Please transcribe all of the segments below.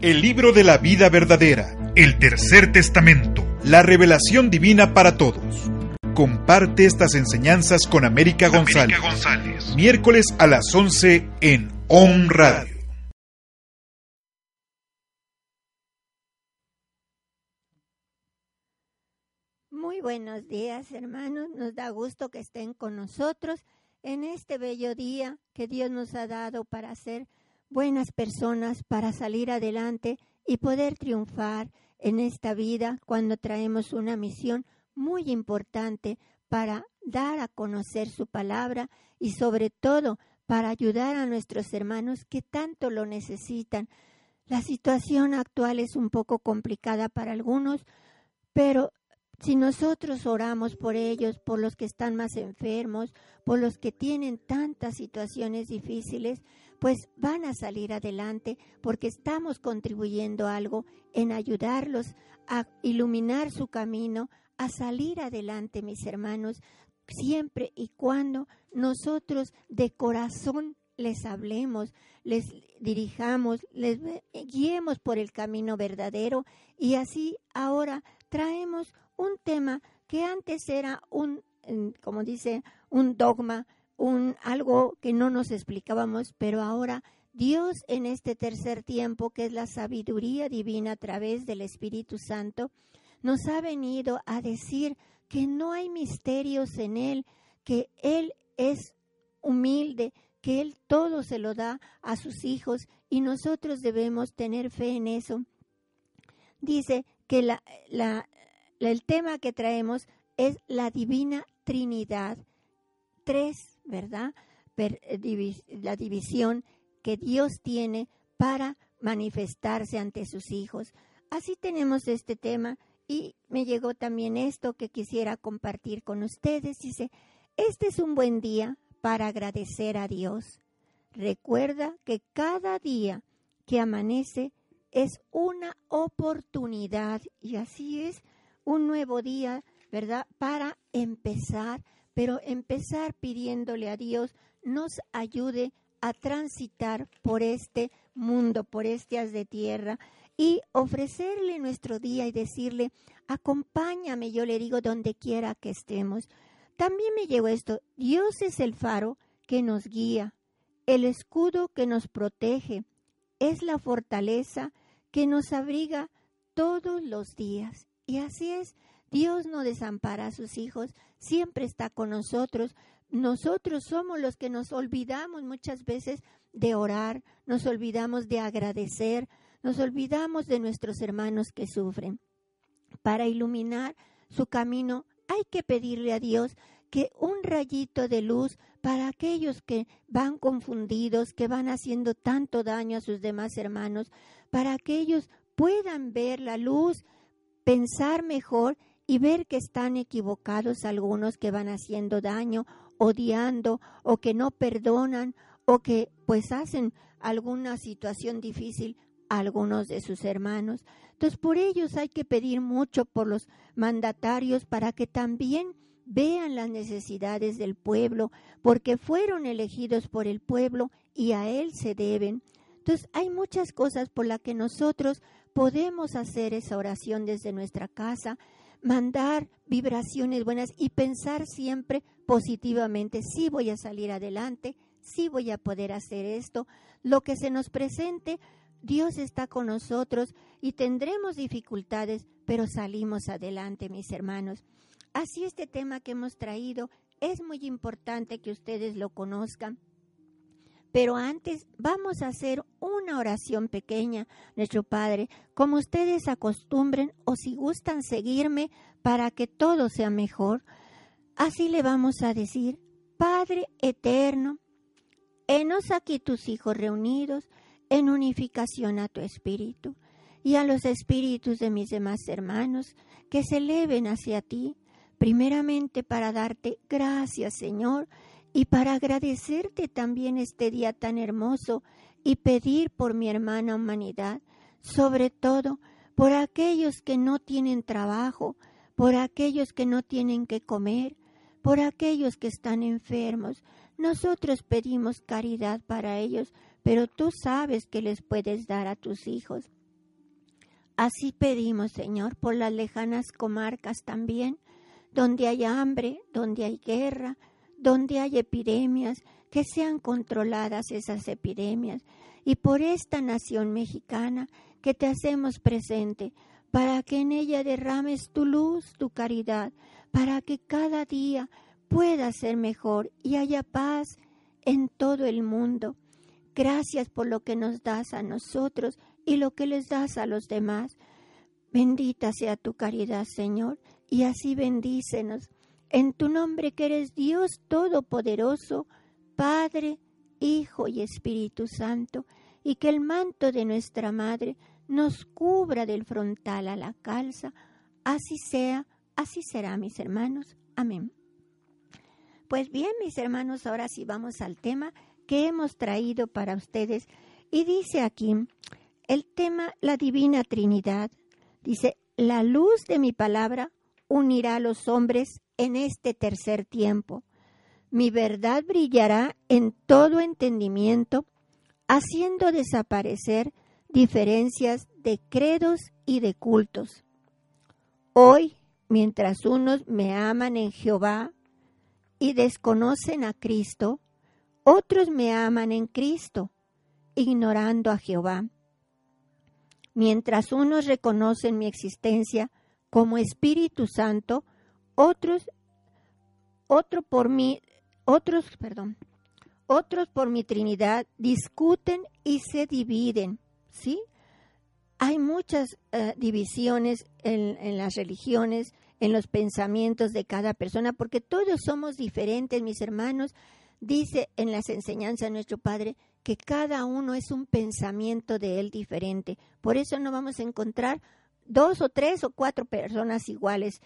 El libro de la vida verdadera, el tercer testamento, la revelación divina para todos. Comparte estas enseñanzas con América González. Miércoles a las 11 en On Radio. Muy buenos días, hermanos. Nos da gusto que estén con nosotros en este bello día que Dios nos ha dado para ser buenas personas, para salir adelante y poder triunfar en esta vida cuando traemos una misión muy importante para dar a conocer su palabra y sobre todo para ayudar a nuestros hermanos que tanto lo necesitan. La situación actual es un poco complicada para algunos, pero si nosotros oramos por ellos, por los que están más enfermos, por los que tienen tantas situaciones difíciles, pues van a salir adelante porque estamos contribuyendo algo en ayudarlos a iluminar su camino, a salir adelante, mis hermanos, siempre y cuando nosotros de corazón les hablemos, les dirijamos, les guiemos por el camino verdadero y así ahora traemos un tema que antes era un, como dice, un dogma, un algo que no nos explicábamos, pero ahora Dios en este tercer tiempo, que es la sabiduría divina a través del Espíritu Santo, nos ha venido a decir que no hay misterios en Él, que Él es humilde, que Él todo se lo da a sus hijos y nosotros debemos tener fe en eso. Dice que la, el tema que traemos es la divina Trinidad. Tres, ¿verdad? Divis, la división que Dios tiene para manifestarse ante sus hijos. Así tenemos este tema y me llegó también esto que quisiera compartir con ustedes. Dice, este es un buen día para agradecer a Dios. Recuerda que cada día que amanece es una oportunidad y así es un nuevo día, ¿verdad? Para empezar, pero empezar pidiéndole a Dios nos ayude a transitar por este mundo, por este haz de tierra y ofrecerle nuestro día y decirle, acompáñame, yo le digo, donde quiera que estemos. También me llegó esto, Dios es el faro que nos guía, el escudo que nos protege, es la fortaleza que nos abriga todos los días. Y así es, Dios no desampara a sus hijos, siempre está con nosotros. Nosotros somos los que nos olvidamos muchas veces de orar, nos olvidamos de agradecer, nos olvidamos de nuestros hermanos que sufren. Para iluminar su camino hay que pedirle a Dios que un rayito de luz para aquellos que van confundidos, que van haciendo tanto daño a sus demás hermanos, para que ellos puedan ver la luz pensar mejor y ver que están equivocados algunos que van haciendo daño, odiando o que no perdonan o que pues hacen alguna situación difícil a algunos de sus hermanos. Entonces por ellos hay que pedir mucho por los mandatarios para que también vean las necesidades del pueblo, porque fueron elegidos por el pueblo y a él se deben. Entonces hay muchas cosas por las que nosotros podemos hacer esa oración desde nuestra casa, mandar vibraciones buenas y pensar siempre positivamente, sí voy a salir adelante, sí voy a poder hacer esto, lo que se nos presente, Dios está con nosotros y tendremos dificultades, pero salimos adelante, mis hermanos. Así este tema que hemos traído es muy importante que ustedes lo conozcan pero antes vamos a hacer una oración pequeña, nuestro Padre, como ustedes acostumbren o si gustan seguirme para que todo sea mejor. Así le vamos a decir, Padre eterno, Henos aquí tus hijos reunidos en unificación a tu espíritu y a los espíritus de mis demás hermanos que se eleven hacia ti, primeramente para darte gracias, Señor, y para agradecerte también este día tan hermoso y pedir por mi hermana humanidad, sobre todo por aquellos que no tienen trabajo, por aquellos que no tienen que comer, por aquellos que están enfermos. Nosotros pedimos caridad para ellos, pero tú sabes que les puedes dar a tus hijos. Así pedimos, Señor, por las lejanas comarcas también, donde hay hambre, donde hay guerra, donde hay epidemias, que sean controladas esas epidemias. Y por esta nación mexicana que te hacemos presente, para que en ella derrames tu luz, tu caridad, para que cada día pueda ser mejor y haya paz en todo el mundo. Gracias por lo que nos das a nosotros y lo que les das a los demás. Bendita sea tu caridad, Señor, y así bendícenos. En tu nombre que eres Dios Todopoderoso, Padre, Hijo y Espíritu Santo, y que el manto de nuestra Madre nos cubra del frontal a la calza. Así sea, así será, mis hermanos. Amén. Pues bien, mis hermanos, ahora sí vamos al tema que hemos traído para ustedes. Y dice aquí, el tema, la Divina Trinidad, dice, la luz de mi palabra unirá a los hombres en este tercer tiempo. Mi verdad brillará en todo entendimiento, haciendo desaparecer diferencias de credos y de cultos. Hoy, mientras unos me aman en Jehová y desconocen a Cristo, otros me aman en Cristo, ignorando a Jehová. Mientras unos reconocen mi existencia como Espíritu Santo, otros otro por mí, otros, perdón, otros por mi Trinidad discuten y se dividen, ¿sí? Hay muchas eh, divisiones en, las religiones, en los pensamientos de cada persona, porque todos somos diferentes, mis hermanos, Dice en las enseñanzas de nuestro Padre que cada uno es un pensamiento de él diferente. Por eso no vamos a encontrar dos o tres o cuatro personas iguales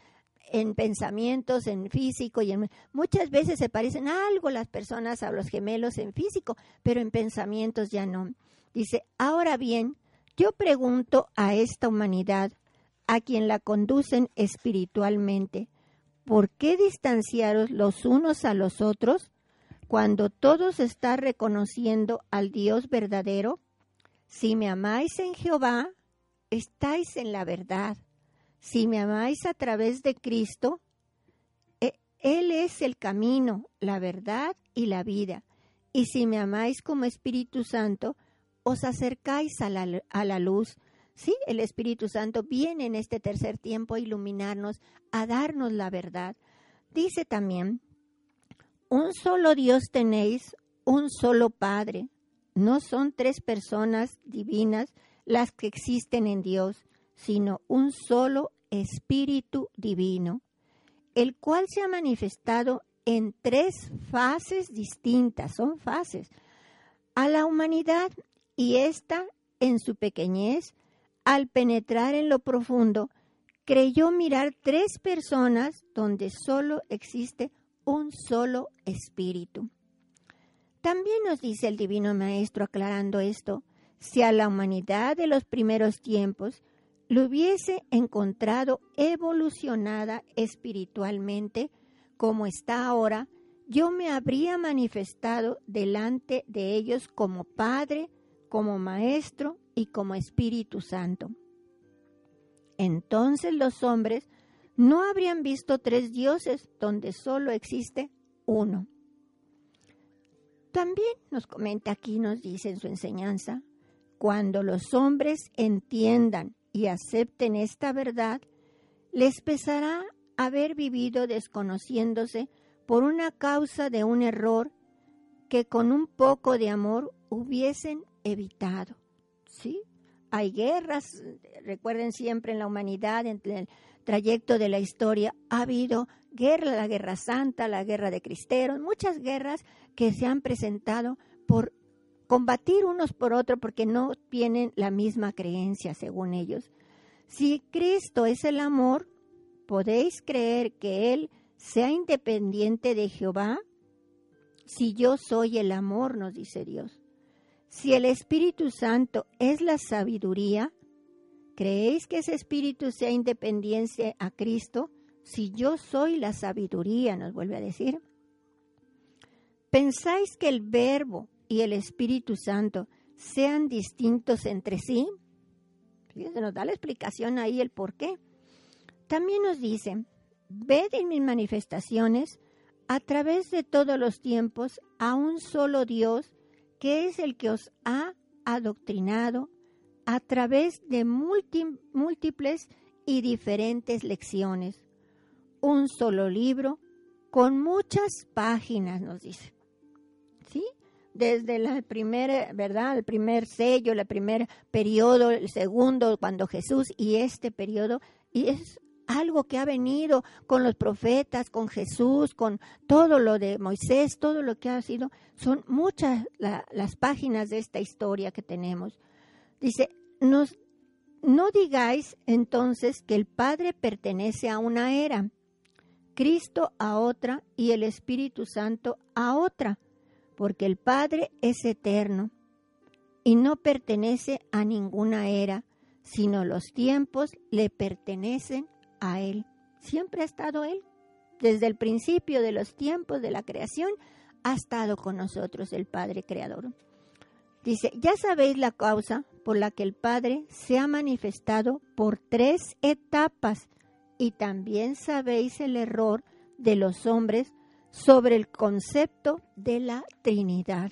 en pensamientos, en físico y en muchas veces se parecen algo las personas a los gemelos en físico, pero en pensamientos ya no. Dice, ahora bien, yo pregunto a esta humanidad, a quien la conducen espiritualmente, ¿por qué distanciaros los unos a los otros? cuando todos está reconociendo al Dios verdadero, si me amáis en Jehová, estáis en la verdad. Si me amáis a través de Cristo, e, Él es el camino, la verdad y la vida. Y si me amáis como Espíritu Santo, os acercáis a la, a la luz. Sí, el Espíritu Santo viene en este tercer tiempo a iluminarnos, a darnos la verdad. Dice también un solo Dios tenéis, un solo Padre. No son tres personas divinas las que existen en Dios, sino un solo Espíritu Divino, el cual se ha manifestado en tres fases distintas, son fases, a la humanidad y ésta, en su pequeñez, al penetrar en lo profundo, creyó mirar tres personas donde solo existe un solo espíritu. También nos dice el Divino Maestro aclarando esto, si a la humanidad de los primeros tiempos lo hubiese encontrado evolucionada espiritualmente como está ahora, yo me habría manifestado delante de ellos como Padre, como Maestro y como Espíritu Santo. Entonces los hombres no habrían visto tres dioses donde solo existe uno. También nos comenta aquí, nos dice en su enseñanza, cuando los hombres entiendan y acepten esta verdad, les pesará haber vivido desconociéndose por una causa de un error que con un poco de amor hubiesen evitado. ¿Sí? Hay guerras, recuerden siempre en la humanidad, entre trayecto de la historia ha habido guerra, la guerra santa, la guerra de cristeros, muchas guerras que se han presentado por combatir unos por otros porque no tienen la misma creencia según ellos. Si Cristo es el amor, ¿podéis creer que Él sea independiente de Jehová? Si yo soy el amor, nos dice Dios. Si el Espíritu Santo es la sabiduría, ¿creéis que ese Espíritu sea independiente a Cristo? Si yo soy la sabiduría, nos vuelve a decir. ¿Pensáis que el Verbo y el Espíritu Santo sean distintos entre sí? Fíjense, nos da la explicación ahí el por qué. También nos dice, ved en mis manifestaciones a través de todos los tiempos a un solo Dios que es el que os ha adoctrinado a través de múltiples y diferentes lecciones. Un solo libro con muchas páginas, nos dice. Desde la primera, ¿verdad? El primer sello, el primer periodo, el segundo, cuando Jesús y este periodo, y es algo que ha venido con los profetas, con Jesús, con todo lo de Moisés, todo lo que ha sido, son muchas las páginas de esta historia que tenemos. Dice, nos, no digáis entonces que el Padre pertenece a una era, Cristo a otra y el Espíritu Santo a otra, porque el Padre es eterno y no pertenece a ninguna era, sino los tiempos le pertenecen a Él. Siempre ha estado Él. Desde el principio de los tiempos de la creación ha estado con nosotros el Padre Creador. Dice, ya sabéis la causa por la que el Padre se ha manifestado por tres etapas y también sabéis el error de los hombres sobre el concepto de la Trinidad.